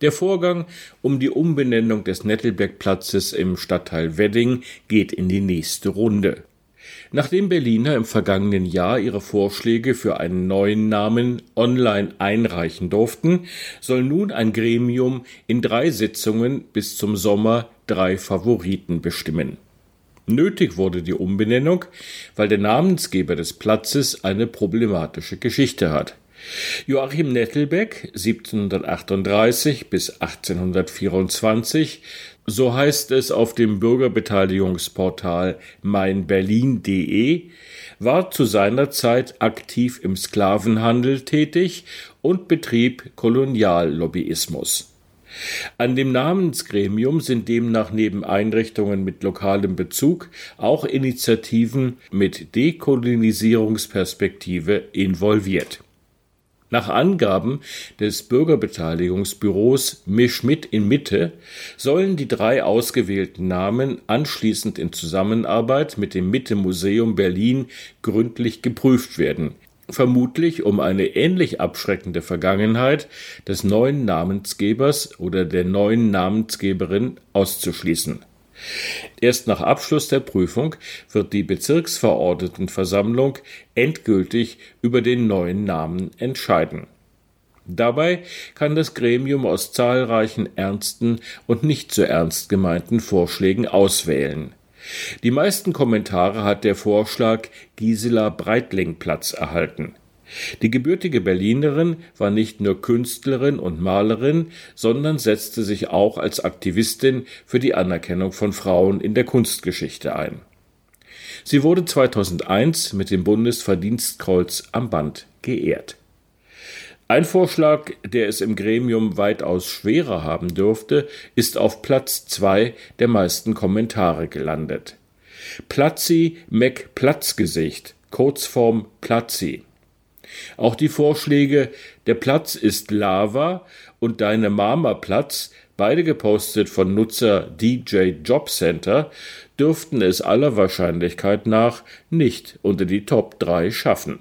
Der Vorgang um die Umbenennung des Nettelbergplatzes im Stadtteil Wedding geht in die nächste Runde. Nachdem Berliner im vergangenen Jahr ihre Vorschläge für einen neuen Namen online einreichen durften, soll nun ein Gremium in drei Sitzungen bis zum Sommer drei Favoriten bestimmen. Nötig wurde die Umbenennung, weil der Namensgeber des Platzes eine problematische Geschichte hat. Joachim Nettelbeck, 1738 bis 1824, so heißt es auf dem Bürgerbeteiligungsportal meinberlin.de, war zu seiner Zeit aktiv im Sklavenhandel tätig und betrieb Koloniallobbyismus. An dem Namensgremium sind demnach neben Einrichtungen mit lokalem Bezug auch Initiativen mit Dekolonisierungsperspektive involviert. Nach Angaben des Bürgerbeteiligungsbüros Mischmidt in Mitte sollen die drei ausgewählten Namen anschließend in Zusammenarbeit mit dem Mitte Museum Berlin gründlich geprüft werden, vermutlich um eine ähnlich abschreckende Vergangenheit des neuen Namensgebers oder der neuen Namensgeberin auszuschließen. Erst nach Abschluss der Prüfung wird die Bezirksverordnetenversammlung endgültig über den neuen Namen entscheiden. Dabei kann das Gremium aus zahlreichen ernsten und nicht so ernst gemeinten Vorschlägen auswählen. Die meisten Kommentare hat der Vorschlag Gisela Breitling Platz erhalten. Die gebürtige Berlinerin war nicht nur Künstlerin und Malerin, sondern setzte sich auch als Aktivistin für die Anerkennung von Frauen in der Kunstgeschichte ein. Sie wurde 2001 mit dem Bundesverdienstkreuz am Band geehrt. Ein Vorschlag, der es im Gremium weitaus schwerer haben dürfte, ist auf Platz zwei der meisten Kommentare gelandet. Platzi Mac Platzgesicht, Kurzform Platzi. Auch die Vorschläge Der Platz ist Lava und Deine Mama Platz, beide gepostet von Nutzer DJ Jobcenter, dürften es aller Wahrscheinlichkeit nach nicht unter die Top 3 schaffen.